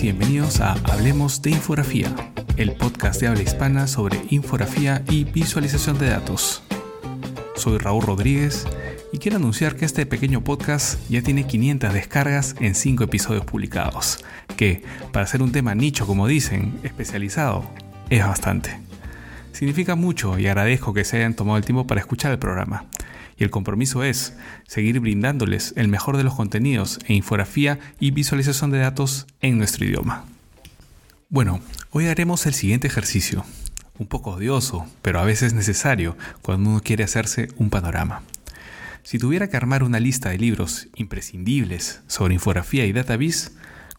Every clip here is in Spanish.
y bienvenidos a Hablemos de Infografía, el podcast de habla hispana sobre infografía y visualización de datos. Soy Raúl Rodríguez y quiero anunciar que este pequeño podcast ya tiene 500 descargas en 5 episodios publicados, que, para ser un tema nicho como dicen, especializado, es bastante. Significa mucho y agradezco que se hayan tomado el tiempo para escuchar el programa. Y el compromiso es seguir brindándoles el mejor de los contenidos en infografía y visualización de datos en nuestro idioma. Bueno, hoy haremos el siguiente ejercicio, un poco odioso, pero a veces necesario cuando uno quiere hacerse un panorama. Si tuviera que armar una lista de libros imprescindibles sobre infografía y database,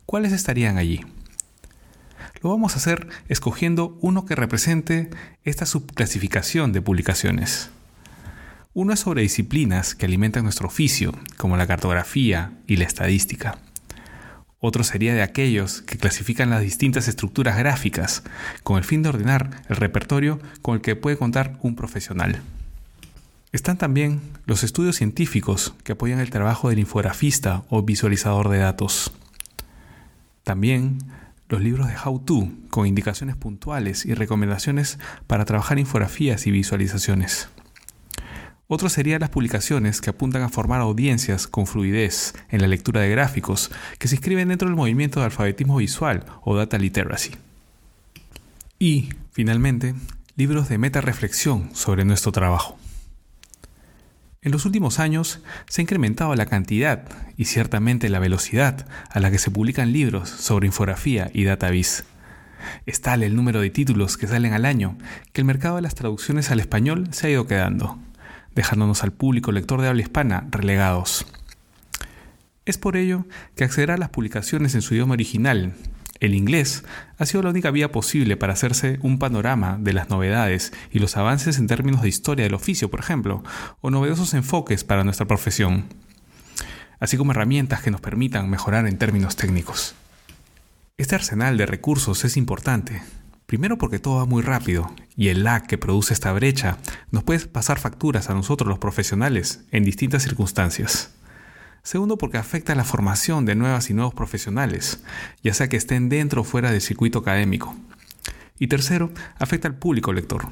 ¿cuáles estarían allí? Lo vamos a hacer escogiendo uno que represente esta subclasificación de publicaciones. Uno es sobre disciplinas que alimentan nuestro oficio, como la cartografía y la estadística. Otro sería de aquellos que clasifican las distintas estructuras gráficas, con el fin de ordenar el repertorio con el que puede contar un profesional. Están también los estudios científicos que apoyan el trabajo del infografista o visualizador de datos. También los libros de How To, con indicaciones puntuales y recomendaciones para trabajar infografías y visualizaciones. Otro serían las publicaciones que apuntan a formar audiencias con fluidez en la lectura de gráficos, que se inscriben dentro del movimiento de alfabetismo visual o data literacy. Y, finalmente, libros de meta reflexión sobre nuestro trabajo. En los últimos años se ha incrementado la cantidad y ciertamente la velocidad a la que se publican libros sobre infografía y database. Es tal el número de títulos que salen al año que el mercado de las traducciones al español se ha ido quedando, dejándonos al público lector de habla hispana relegados. Es por ello que acceder a las publicaciones en su idioma original el inglés ha sido la única vía posible para hacerse un panorama de las novedades y los avances en términos de historia del oficio, por ejemplo, o novedosos enfoques para nuestra profesión, así como herramientas que nos permitan mejorar en términos técnicos. Este arsenal de recursos es importante, primero porque todo va muy rápido y el lag que produce esta brecha nos puede pasar facturas a nosotros los profesionales en distintas circunstancias. Segundo, porque afecta la formación de nuevas y nuevos profesionales, ya sea que estén dentro o fuera del circuito académico. Y tercero, afecta al público lector.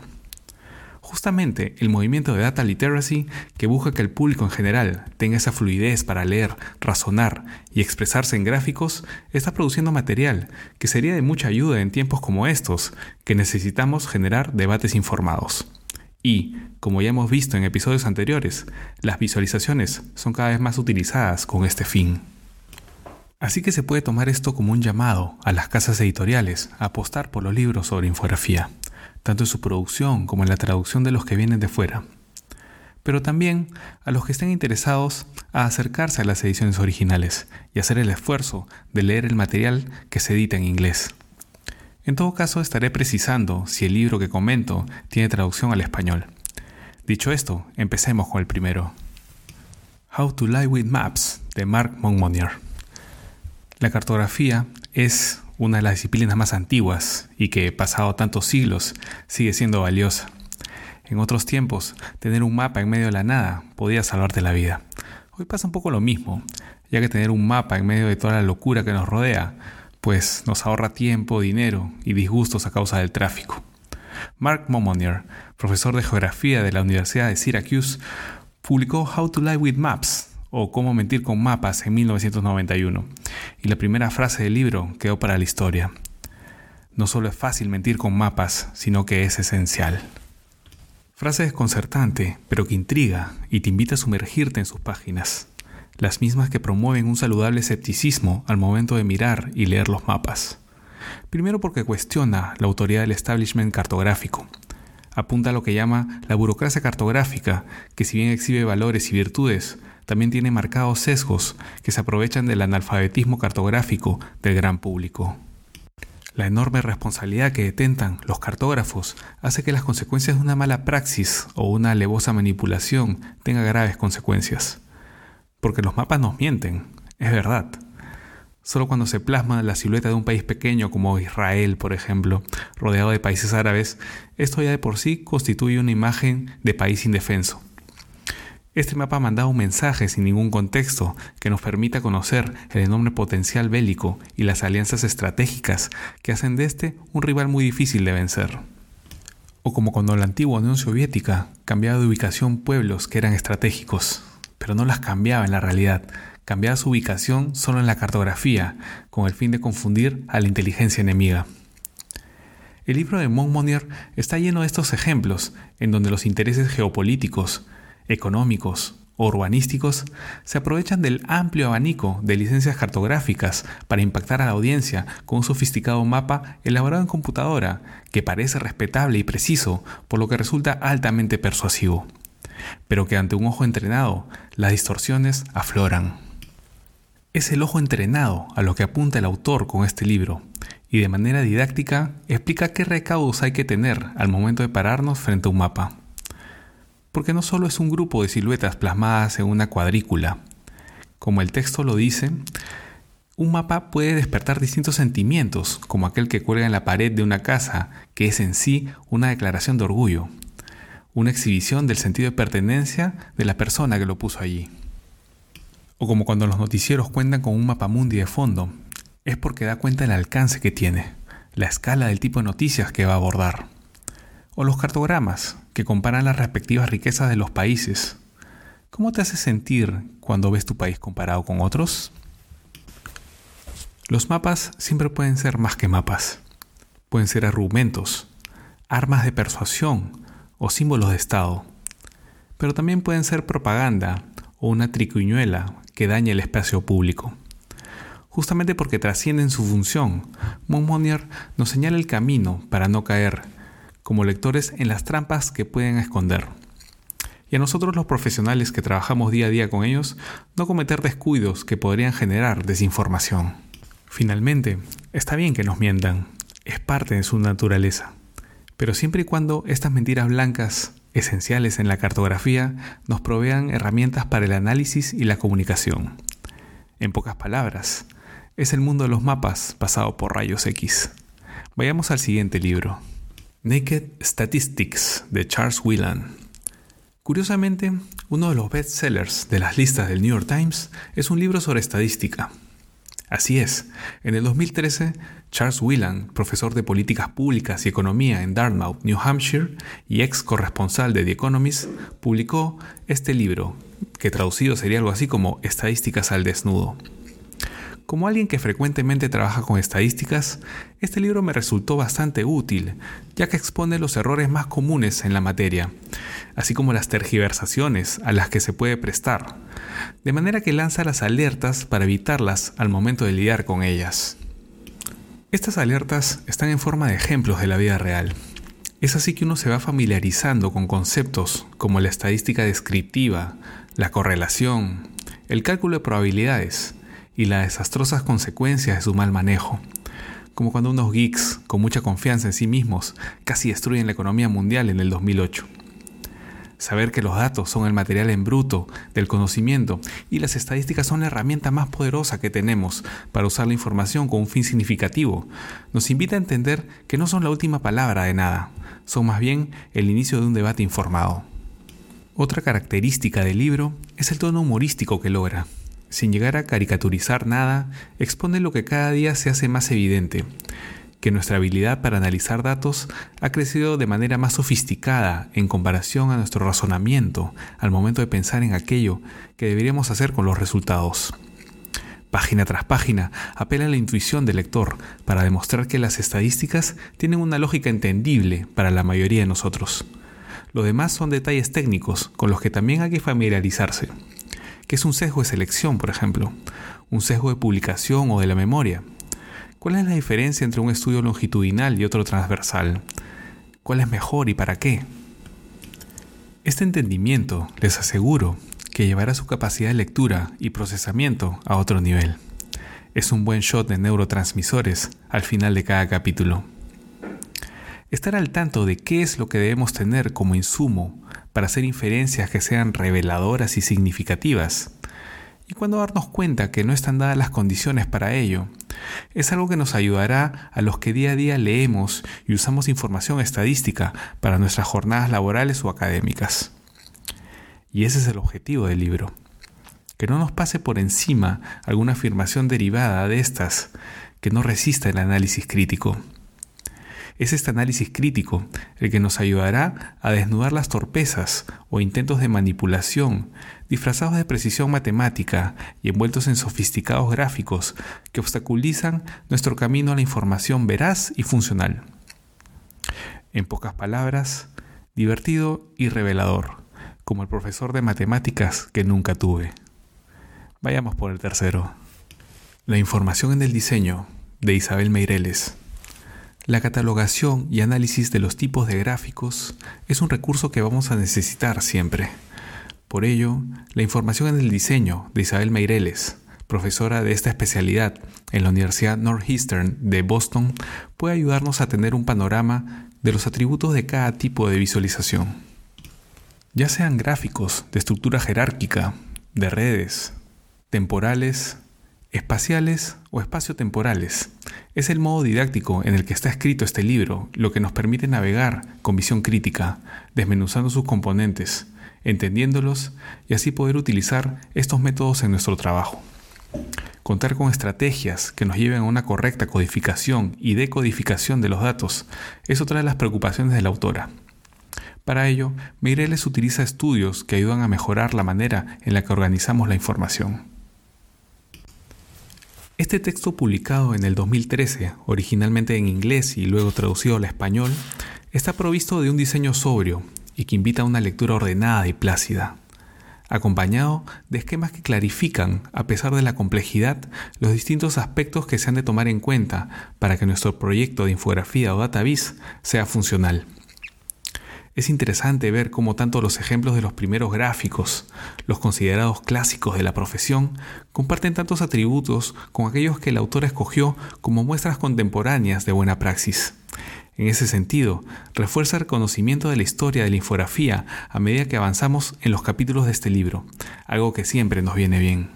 Justamente el movimiento de Data Literacy, que busca que el público en general tenga esa fluidez para leer, razonar y expresarse en gráficos, está produciendo material que sería de mucha ayuda en tiempos como estos, que necesitamos generar debates informados. Y, como ya hemos visto en episodios anteriores, las visualizaciones son cada vez más utilizadas con este fin. Así que se puede tomar esto como un llamado a las casas editoriales a apostar por los libros sobre infografía, tanto en su producción como en la traducción de los que vienen de fuera, pero también a los que estén interesados a acercarse a las ediciones originales y hacer el esfuerzo de leer el material que se edita en inglés. En todo caso, estaré precisando si el libro que comento tiene traducción al español. Dicho esto, empecemos con el primero. How to Lie with Maps, de Mark Monmonier. La cartografía es una de las disciplinas más antiguas y que, pasado tantos siglos, sigue siendo valiosa. En otros tiempos, tener un mapa en medio de la nada podía salvarte la vida. Hoy pasa un poco lo mismo, ya que tener un mapa en medio de toda la locura que nos rodea pues nos ahorra tiempo, dinero y disgustos a causa del tráfico. Mark Momonier, profesor de geografía de la Universidad de Syracuse, publicó How to Lie with Maps o Cómo mentir con mapas en 1991, y la primera frase del libro quedó para la historia. No solo es fácil mentir con mapas, sino que es esencial. Frase desconcertante, pero que intriga y te invita a sumergirte en sus páginas las mismas que promueven un saludable escepticismo al momento de mirar y leer los mapas. Primero porque cuestiona la autoridad del establishment cartográfico. Apunta a lo que llama la burocracia cartográfica, que si bien exhibe valores y virtudes, también tiene marcados sesgos que se aprovechan del analfabetismo cartográfico del gran público. La enorme responsabilidad que detentan los cartógrafos hace que las consecuencias de una mala praxis o una alevosa manipulación tengan graves consecuencias. Porque los mapas nos mienten, es verdad. Solo cuando se plasma la silueta de un país pequeño como Israel, por ejemplo, rodeado de países árabes, esto ya de por sí constituye una imagen de país indefenso. Este mapa mandaba un mensaje sin ningún contexto que nos permita conocer el enorme potencial bélico y las alianzas estratégicas que hacen de este un rival muy difícil de vencer. O como cuando la antigua Unión Soviética cambiaba de ubicación pueblos que eran estratégicos, pero no las cambiaba en la realidad, cambiaba su ubicación solo en la cartografía, con el fin de confundir a la inteligencia enemiga. El libro de Montmonier está lleno de estos ejemplos, en donde los intereses geopolíticos, económicos o urbanísticos se aprovechan del amplio abanico de licencias cartográficas para impactar a la audiencia con un sofisticado mapa elaborado en computadora que parece respetable y preciso, por lo que resulta altamente persuasivo, pero que ante un ojo entrenado las distorsiones afloran. Es el ojo entrenado a lo que apunta el autor con este libro, y de manera didáctica explica qué recaudos hay que tener al momento de pararnos frente a un mapa porque no solo es un grupo de siluetas plasmadas en una cuadrícula. Como el texto lo dice, un mapa puede despertar distintos sentimientos, como aquel que cuelga en la pared de una casa, que es en sí una declaración de orgullo, una exhibición del sentido de pertenencia de la persona que lo puso allí. O como cuando los noticieros cuentan con un mapa mundi de fondo, es porque da cuenta del alcance que tiene, la escala del tipo de noticias que va a abordar. O los cartogramas, que comparan las respectivas riquezas de los países. ¿Cómo te hace sentir cuando ves tu país comparado con otros? Los mapas siempre pueden ser más que mapas. Pueden ser argumentos, armas de persuasión o símbolos de Estado. Pero también pueden ser propaganda o una tricuñuela que daña el espacio público. Justamente porque trascienden su función, Montmonier nos señala el camino para no caer como lectores en las trampas que pueden esconder. Y a nosotros los profesionales que trabajamos día a día con ellos, no cometer descuidos que podrían generar desinformación. Finalmente, está bien que nos mientan, es parte de su naturaleza, pero siempre y cuando estas mentiras blancas, esenciales en la cartografía, nos provean herramientas para el análisis y la comunicación. En pocas palabras, es el mundo de los mapas pasado por rayos X. Vayamos al siguiente libro. Naked Statistics de Charles Whelan. Curiosamente, uno de los bestsellers de las listas del New York Times es un libro sobre estadística. Así es, en el 2013, Charles Whelan, profesor de políticas públicas y economía en Dartmouth, New Hampshire, y ex corresponsal de The Economist, publicó este libro, que traducido sería algo así como Estadísticas al desnudo. Como alguien que frecuentemente trabaja con estadísticas, este libro me resultó bastante útil, ya que expone los errores más comunes en la materia, así como las tergiversaciones a las que se puede prestar, de manera que lanza las alertas para evitarlas al momento de lidiar con ellas. Estas alertas están en forma de ejemplos de la vida real. Es así que uno se va familiarizando con conceptos como la estadística descriptiva, la correlación, el cálculo de probabilidades, y las desastrosas consecuencias de su mal manejo, como cuando unos geeks con mucha confianza en sí mismos casi destruyen la economía mundial en el 2008. Saber que los datos son el material en bruto del conocimiento y las estadísticas son la herramienta más poderosa que tenemos para usar la información con un fin significativo, nos invita a entender que no son la última palabra de nada, son más bien el inicio de un debate informado. Otra característica del libro es el tono humorístico que logra sin llegar a caricaturizar nada, expone lo que cada día se hace más evidente, que nuestra habilidad para analizar datos ha crecido de manera más sofisticada en comparación a nuestro razonamiento al momento de pensar en aquello que deberíamos hacer con los resultados. Página tras página apela a la intuición del lector para demostrar que las estadísticas tienen una lógica entendible para la mayoría de nosotros. Lo demás son detalles técnicos con los que también hay que familiarizarse. ¿Qué es un sesgo de selección, por ejemplo? ¿Un sesgo de publicación o de la memoria? ¿Cuál es la diferencia entre un estudio longitudinal y otro transversal? ¿Cuál es mejor y para qué? Este entendimiento, les aseguro, que llevará su capacidad de lectura y procesamiento a otro nivel. Es un buen shot de neurotransmisores al final de cada capítulo. Estar al tanto de qué es lo que debemos tener como insumo para hacer inferencias que sean reveladoras y significativas. Y cuando darnos cuenta que no están dadas las condiciones para ello, es algo que nos ayudará a los que día a día leemos y usamos información estadística para nuestras jornadas laborales o académicas. Y ese es el objetivo del libro. Que no nos pase por encima alguna afirmación derivada de estas que no resista el análisis crítico. Es este análisis crítico el que nos ayudará a desnudar las torpezas o intentos de manipulación disfrazados de precisión matemática y envueltos en sofisticados gráficos que obstaculizan nuestro camino a la información veraz y funcional. En pocas palabras, divertido y revelador, como el profesor de matemáticas que nunca tuve. Vayamos por el tercero. La información en el diseño de Isabel Meireles. La catalogación y análisis de los tipos de gráficos es un recurso que vamos a necesitar siempre. Por ello, la información en el diseño de Isabel Meireles, profesora de esta especialidad en la Universidad Northeastern de Boston, puede ayudarnos a tener un panorama de los atributos de cada tipo de visualización. Ya sean gráficos de estructura jerárquica, de redes, temporales, espaciales o espaciotemporales. Es el modo didáctico en el que está escrito este libro lo que nos permite navegar con visión crítica, desmenuzando sus componentes, entendiéndolos y así poder utilizar estos métodos en nuestro trabajo. Contar con estrategias que nos lleven a una correcta codificación y decodificación de los datos es otra de las preocupaciones de la autora. Para ello, Mireles utiliza estudios que ayudan a mejorar la manera en la que organizamos la información. Este texto publicado en el 2013, originalmente en inglés y luego traducido al español, está provisto de un diseño sobrio y que invita a una lectura ordenada y plácida, acompañado de esquemas que clarifican, a pesar de la complejidad, los distintos aspectos que se han de tomar en cuenta para que nuestro proyecto de infografía o database sea funcional. Es interesante ver cómo tanto los ejemplos de los primeros gráficos, los considerados clásicos de la profesión, comparten tantos atributos con aquellos que el autor escogió como muestras contemporáneas de buena praxis. En ese sentido, refuerza el conocimiento de la historia de la infografía a medida que avanzamos en los capítulos de este libro, algo que siempre nos viene bien.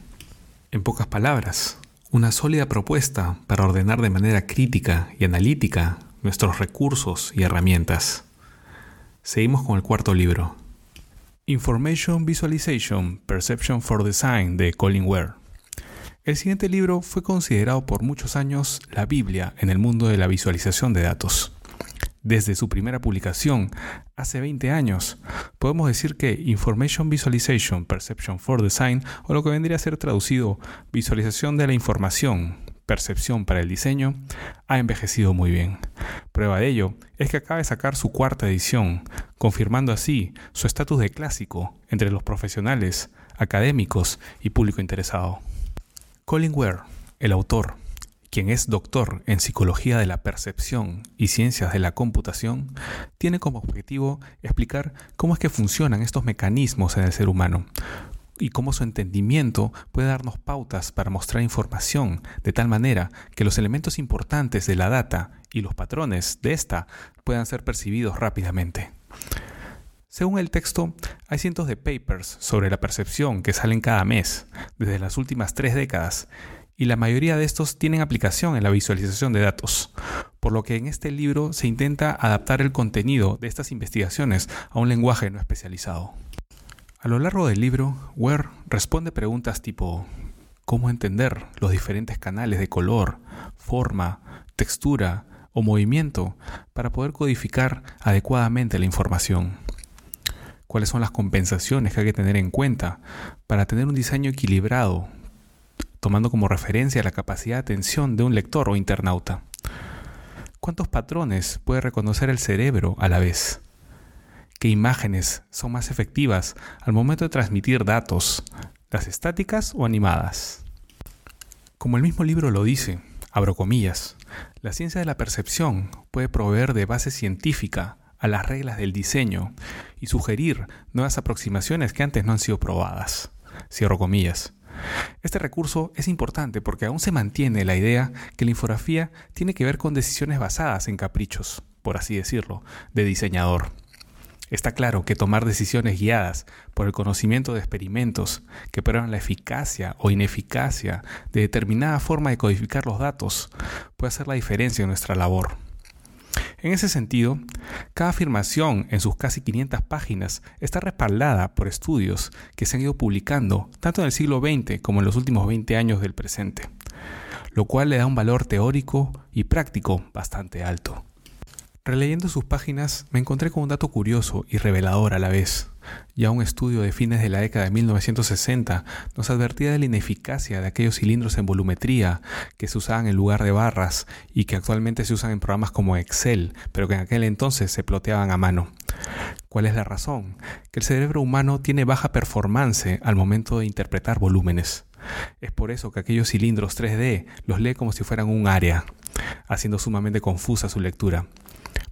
En pocas palabras, una sólida propuesta para ordenar de manera crítica y analítica nuestros recursos y herramientas. Seguimos con el cuarto libro. Information Visualization, Perception for Design de Colin Ware. El siguiente libro fue considerado por muchos años la Biblia en el mundo de la visualización de datos. Desde su primera publicación, hace 20 años, podemos decir que Information Visualization, Perception for Design, o lo que vendría a ser traducido visualización de la información, percepción para el diseño, ha envejecido muy bien. Prueba de ello es que acaba de sacar su cuarta edición, confirmando así su estatus de clásico entre los profesionales, académicos y público interesado. Colin Ware, el autor, quien es doctor en psicología de la percepción y ciencias de la computación, tiene como objetivo explicar cómo es que funcionan estos mecanismos en el ser humano, y cómo su entendimiento puede darnos pautas para mostrar información de tal manera que los elementos importantes de la data y los patrones de esta puedan ser percibidos rápidamente. Según el texto, hay cientos de papers sobre la percepción que salen cada mes, desde las últimas tres décadas, y la mayoría de estos tienen aplicación en la visualización de datos, por lo que en este libro se intenta adaptar el contenido de estas investigaciones a un lenguaje no especializado. A lo largo del libro, Ware responde preguntas tipo ¿cómo entender los diferentes canales de color, forma, textura o movimiento para poder codificar adecuadamente la información? ¿Cuáles son las compensaciones que hay que tener en cuenta para tener un diseño equilibrado, tomando como referencia la capacidad de atención de un lector o internauta? ¿Cuántos patrones puede reconocer el cerebro a la vez? Qué imágenes son más efectivas al momento de transmitir datos, las estáticas o animadas. Como el mismo libro lo dice, abro comillas, la ciencia de la percepción puede proveer de base científica a las reglas del diseño y sugerir nuevas aproximaciones que antes no han sido probadas. Cierro comillas. Este recurso es importante porque aún se mantiene la idea que la infografía tiene que ver con decisiones basadas en caprichos, por así decirlo, de diseñador. Está claro que tomar decisiones guiadas por el conocimiento de experimentos que prueban la eficacia o ineficacia de determinada forma de codificar los datos puede hacer la diferencia en nuestra labor. En ese sentido, cada afirmación en sus casi 500 páginas está respaldada por estudios que se han ido publicando tanto en el siglo XX como en los últimos 20 años del presente, lo cual le da un valor teórico y práctico bastante alto. Releyendo sus páginas me encontré con un dato curioso y revelador a la vez. Ya un estudio de fines de la década de 1960 nos advertía de la ineficacia de aquellos cilindros en volumetría que se usaban en lugar de barras y que actualmente se usan en programas como Excel, pero que en aquel entonces se ploteaban a mano. ¿Cuál es la razón? Que el cerebro humano tiene baja performance al momento de interpretar volúmenes. Es por eso que aquellos cilindros 3D los lee como si fueran un área, haciendo sumamente confusa su lectura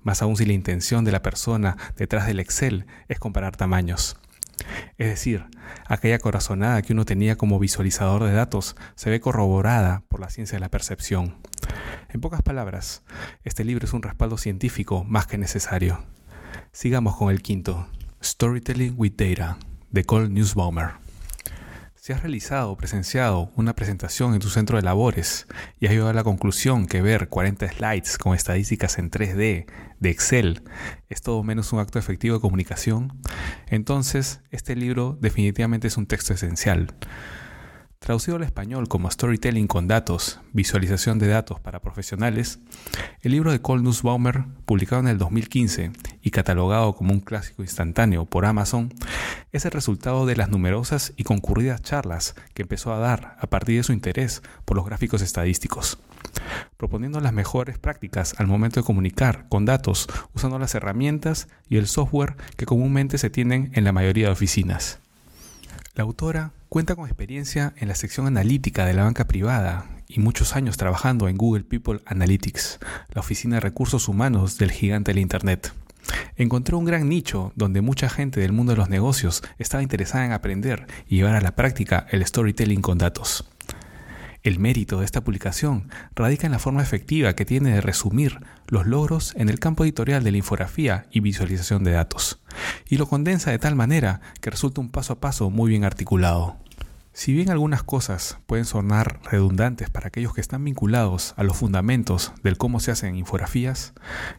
más aún si la intención de la persona detrás del Excel es comparar tamaños. Es decir, aquella corazonada que uno tenía como visualizador de datos se ve corroborada por la ciencia de la percepción. En pocas palabras, este libro es un respaldo científico más que necesario. Sigamos con el quinto, Storytelling with Data, de Cole Newsbaumer. Si has realizado o presenciado una presentación en tu centro de labores y has llegado a la conclusión que ver 40 slides con estadísticas en 3D de Excel es todo menos un acto efectivo de comunicación, entonces este libro definitivamente es un texto esencial. Traducido al español como Storytelling con datos, visualización de datos para profesionales, el libro de Cole Nussbaumer, publicado en el 2015 y catalogado como un clásico instantáneo por Amazon, es el resultado de las numerosas y concurridas charlas que empezó a dar a partir de su interés por los gráficos estadísticos, proponiendo las mejores prácticas al momento de comunicar con datos usando las herramientas y el software que comúnmente se tienen en la mayoría de oficinas. La autora cuenta con experiencia en la sección analítica de la banca privada y muchos años trabajando en Google People Analytics, la oficina de recursos humanos del gigante del Internet. Encontró un gran nicho donde mucha gente del mundo de los negocios estaba interesada en aprender y llevar a la práctica el storytelling con datos. El mérito de esta publicación radica en la forma efectiva que tiene de resumir los logros en el campo editorial de la infografía y visualización de datos, y lo condensa de tal manera que resulta un paso a paso muy bien articulado. Si bien algunas cosas pueden sonar redundantes para aquellos que están vinculados a los fundamentos del cómo se hacen infografías,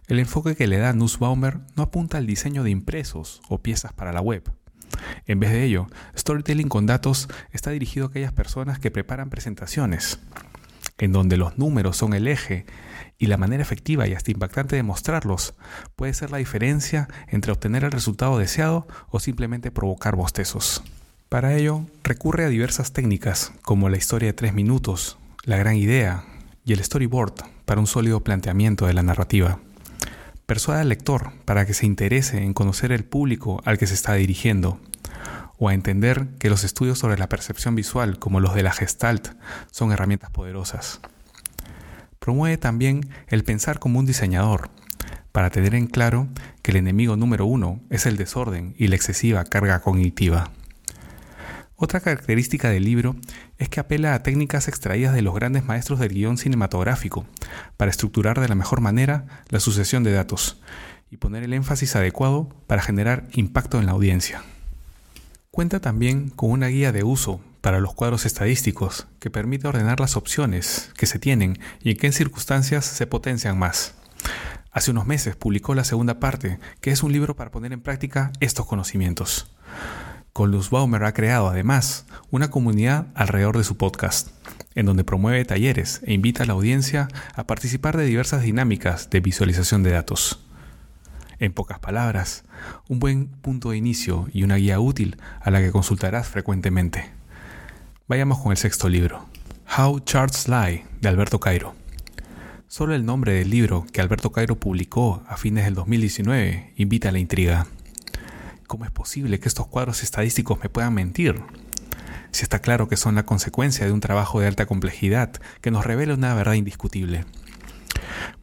el enfoque que le da Nussbaumer no apunta al diseño de impresos o piezas para la web, en vez de ello, Storytelling con datos está dirigido a aquellas personas que preparan presentaciones, en donde los números son el eje y la manera efectiva y hasta impactante de mostrarlos puede ser la diferencia entre obtener el resultado deseado o simplemente provocar bostezos. Para ello, recurre a diversas técnicas como la historia de tres minutos, la gran idea y el storyboard para un sólido planteamiento de la narrativa. Persuada al lector para que se interese en conocer el público al que se está dirigiendo, o a entender que los estudios sobre la percepción visual, como los de la Gestalt, son herramientas poderosas. Promueve también el pensar como un diseñador, para tener en claro que el enemigo número uno es el desorden y la excesiva carga cognitiva. Otra característica del libro es que apela a técnicas extraídas de los grandes maestros del guion cinematográfico para estructurar de la mejor manera la sucesión de datos y poner el énfasis adecuado para generar impacto en la audiencia. Cuenta también con una guía de uso para los cuadros estadísticos que permite ordenar las opciones que se tienen y en qué circunstancias se potencian más. Hace unos meses publicó la segunda parte, que es un libro para poner en práctica estos conocimientos. Colus Baumer ha creado además una comunidad alrededor de su podcast, en donde promueve talleres e invita a la audiencia a participar de diversas dinámicas de visualización de datos. En pocas palabras, un buen punto de inicio y una guía útil a la que consultarás frecuentemente. Vayamos con el sexto libro, How Charts Lie, de Alberto Cairo. Solo el nombre del libro que Alberto Cairo publicó a fines del 2019 invita a la intriga. ¿Cómo es posible que estos cuadros estadísticos me puedan mentir? Si está claro que son la consecuencia de un trabajo de alta complejidad que nos revela una verdad indiscutible.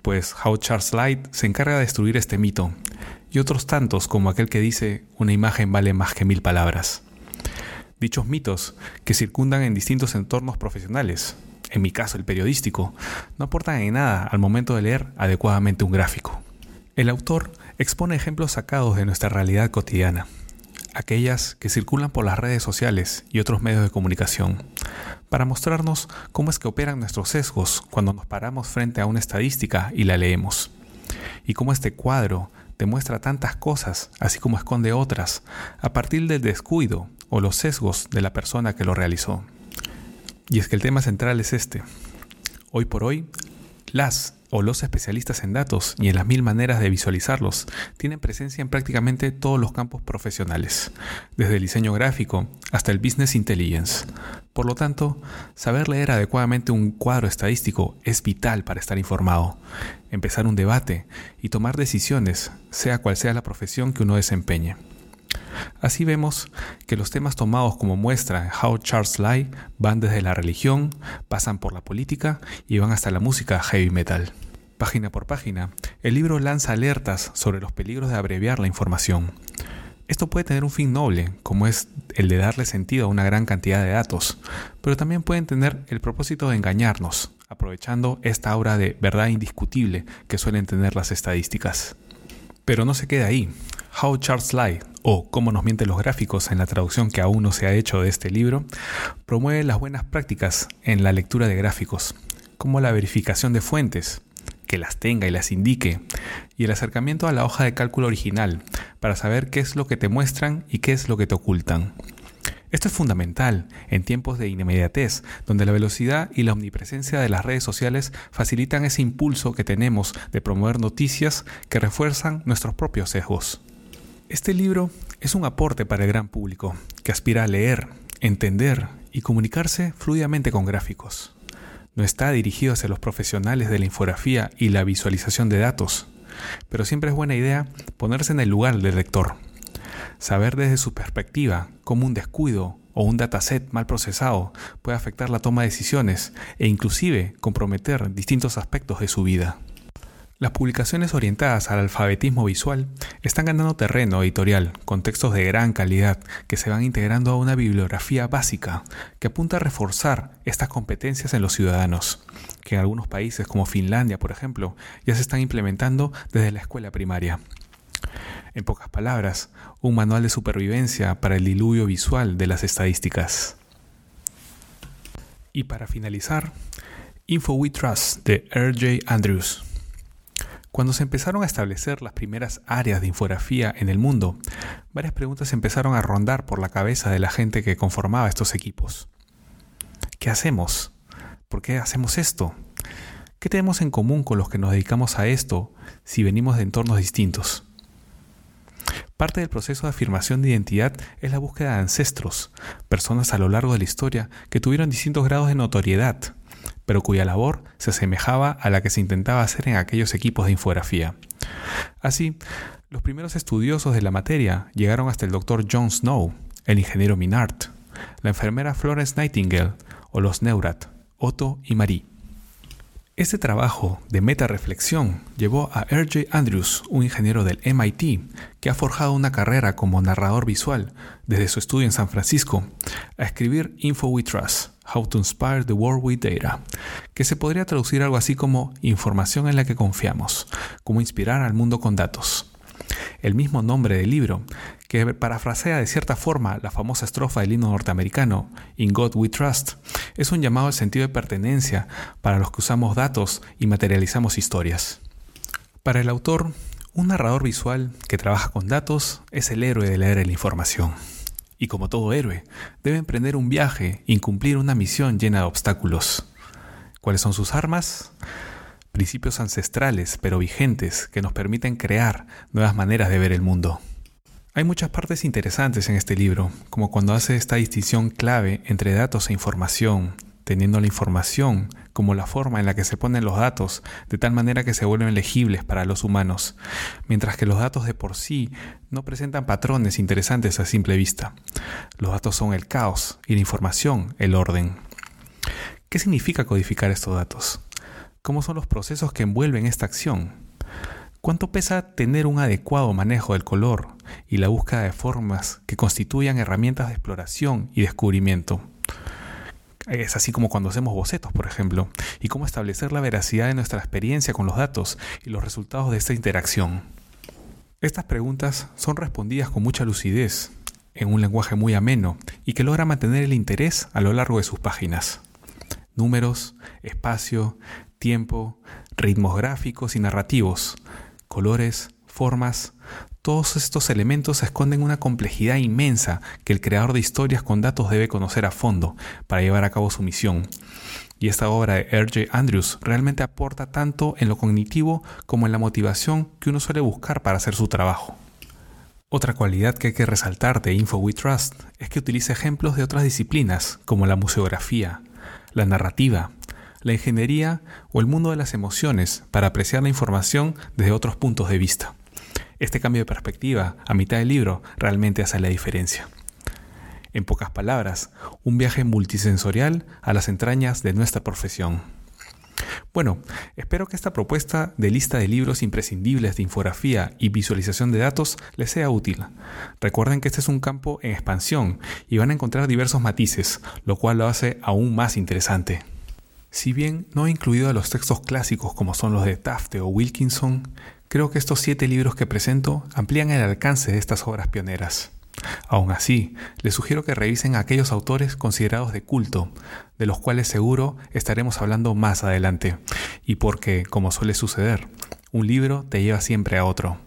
Pues How Charles Light se encarga de destruir este mito, y otros tantos como aquel que dice una imagen vale más que mil palabras. Dichos mitos, que circundan en distintos entornos profesionales, en mi caso el periodístico, no aportan en nada al momento de leer adecuadamente un gráfico. El autor expone ejemplos sacados de nuestra realidad cotidiana, aquellas que circulan por las redes sociales y otros medios de comunicación, para mostrarnos cómo es que operan nuestros sesgos cuando nos paramos frente a una estadística y la leemos, y cómo este cuadro demuestra tantas cosas, así como esconde otras, a partir del descuido o los sesgos de la persona que lo realizó. Y es que el tema central es este. Hoy por hoy, las o los especialistas en datos y en las mil maneras de visualizarlos tienen presencia en prácticamente todos los campos profesionales, desde el diseño gráfico hasta el business intelligence. Por lo tanto, saber leer adecuadamente un cuadro estadístico es vital para estar informado, empezar un debate y tomar decisiones, sea cual sea la profesión que uno desempeñe. Así vemos que los temas tomados como muestra How Charles Lie van desde la religión, pasan por la política y van hasta la música heavy metal. Página por página, el libro lanza alertas sobre los peligros de abreviar la información. Esto puede tener un fin noble, como es el de darle sentido a una gran cantidad de datos, pero también pueden tener el propósito de engañarnos, aprovechando esta aura de verdad indiscutible que suelen tener las estadísticas. Pero no se queda ahí. How Charts Lie, o Cómo nos mienten los gráficos en la traducción que aún no se ha hecho de este libro, promueve las buenas prácticas en la lectura de gráficos, como la verificación de fuentes, que las tenga y las indique, y el acercamiento a la hoja de cálculo original, para saber qué es lo que te muestran y qué es lo que te ocultan. Esto es fundamental en tiempos de inmediatez, donde la velocidad y la omnipresencia de las redes sociales facilitan ese impulso que tenemos de promover noticias que refuerzan nuestros propios sesgos. Este libro es un aporte para el gran público que aspira a leer, entender y comunicarse fluidamente con gráficos. No está dirigido hacia los profesionales de la infografía y la visualización de datos, pero siempre es buena idea ponerse en el lugar del lector. Saber desde su perspectiva cómo un descuido o un dataset mal procesado puede afectar la toma de decisiones e inclusive comprometer distintos aspectos de su vida. Las publicaciones orientadas al alfabetismo visual están ganando terreno editorial con textos de gran calidad que se van integrando a una bibliografía básica que apunta a reforzar estas competencias en los ciudadanos, que en algunos países como Finlandia, por ejemplo, ya se están implementando desde la escuela primaria. En pocas palabras, un manual de supervivencia para el diluvio visual de las estadísticas. Y para finalizar, Info We Trust de R.J. Andrews. Cuando se empezaron a establecer las primeras áreas de infografía en el mundo, varias preguntas empezaron a rondar por la cabeza de la gente que conformaba estos equipos. ¿Qué hacemos? ¿Por qué hacemos esto? ¿Qué tenemos en común con los que nos dedicamos a esto si venimos de entornos distintos? Parte del proceso de afirmación de identidad es la búsqueda de ancestros, personas a lo largo de la historia que tuvieron distintos grados de notoriedad, pero cuya labor se asemejaba a la que se intentaba hacer en aquellos equipos de infografía. Así, los primeros estudiosos de la materia llegaron hasta el doctor John Snow, el ingeniero Minard, la enfermera Florence Nightingale o los Neurat, Otto y Marie. Este trabajo de meta-reflexión llevó a R.J. Andrews, un ingeniero del MIT, que ha forjado una carrera como narrador visual desde su estudio en San Francisco, a escribir Info We Trust, How to Inspire the World with Data, que se podría traducir algo así como información en la que confiamos, como inspirar al mundo con datos. El mismo nombre del libro, que parafrasea de cierta forma la famosa estrofa del himno norteamericano, In God We Trust, es un llamado al sentido de pertenencia para los que usamos datos y materializamos historias. Para el autor, un narrador visual que trabaja con datos es el héroe de de la información. Y como todo héroe, debe emprender un viaje y cumplir una misión llena de obstáculos. ¿Cuáles son sus armas? Principios ancestrales pero vigentes que nos permiten crear nuevas maneras de ver el mundo. Hay muchas partes interesantes en este libro, como cuando hace esta distinción clave entre datos e información, teniendo la información como la forma en la que se ponen los datos, de tal manera que se vuelven legibles para los humanos, mientras que los datos de por sí no presentan patrones interesantes a simple vista. Los datos son el caos y la información el orden. ¿Qué significa codificar estos datos? ¿Cómo son los procesos que envuelven esta acción? ¿Cuánto pesa tener un adecuado manejo del color y la búsqueda de formas que constituyan herramientas de exploración y descubrimiento? Es así como cuando hacemos bocetos, por ejemplo, y cómo establecer la veracidad de nuestra experiencia con los datos y los resultados de esta interacción. Estas preguntas son respondidas con mucha lucidez, en un lenguaje muy ameno y que logra mantener el interés a lo largo de sus páginas. Números, espacio, tiempo, ritmos gráficos y narrativos colores, formas, todos estos elementos esconden una complejidad inmensa que el creador de historias con datos debe conocer a fondo para llevar a cabo su misión. Y esta obra de R.J. Andrews realmente aporta tanto en lo cognitivo como en la motivación que uno suele buscar para hacer su trabajo. Otra cualidad que hay que resaltar de Info We Trust es que utiliza ejemplos de otras disciplinas como la museografía, la narrativa, la ingeniería o el mundo de las emociones para apreciar la información desde otros puntos de vista. Este cambio de perspectiva a mitad del libro realmente hace la diferencia. En pocas palabras, un viaje multisensorial a las entrañas de nuestra profesión. Bueno, espero que esta propuesta de lista de libros imprescindibles de infografía y visualización de datos les sea útil. Recuerden que este es un campo en expansión y van a encontrar diversos matices, lo cual lo hace aún más interesante. Si bien no he incluido a los textos clásicos como son los de Tafte o Wilkinson, creo que estos siete libros que presento amplían el alcance de estas obras pioneras. Aún así, les sugiero que revisen a aquellos autores considerados de culto, de los cuales seguro estaremos hablando más adelante, y porque, como suele suceder, un libro te lleva siempre a otro.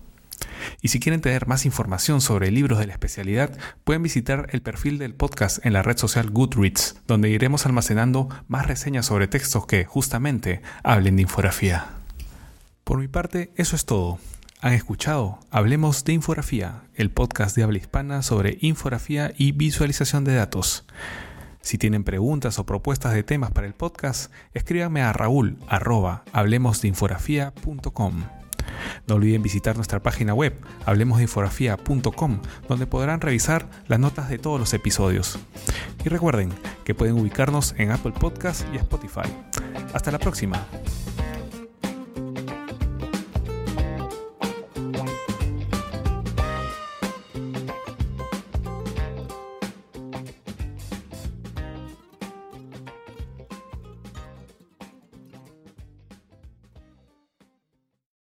Y si quieren tener más información sobre libros de la especialidad, pueden visitar el perfil del podcast en la red social Goodreads, donde iremos almacenando más reseñas sobre textos que, justamente, hablen de infografía. Por mi parte, eso es todo. Han escuchado Hablemos de Infografía, el podcast de habla hispana sobre infografía y visualización de datos. Si tienen preguntas o propuestas de temas para el podcast, escríbanme a raúl. No olviden visitar nuestra página web, hablemosdeinfografía.com, donde podrán revisar las notas de todos los episodios. Y recuerden que pueden ubicarnos en Apple Podcast y Spotify. Hasta la próxima.